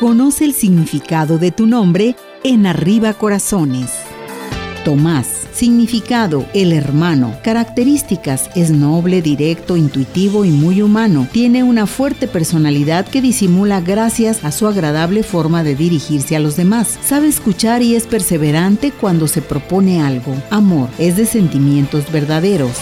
Conoce el significado de tu nombre en Arriba Corazones. Tomás, significado, el hermano. Características, es noble, directo, intuitivo y muy humano. Tiene una fuerte personalidad que disimula gracias a su agradable forma de dirigirse a los demás. Sabe escuchar y es perseverante cuando se propone algo. Amor, es de sentimientos verdaderos.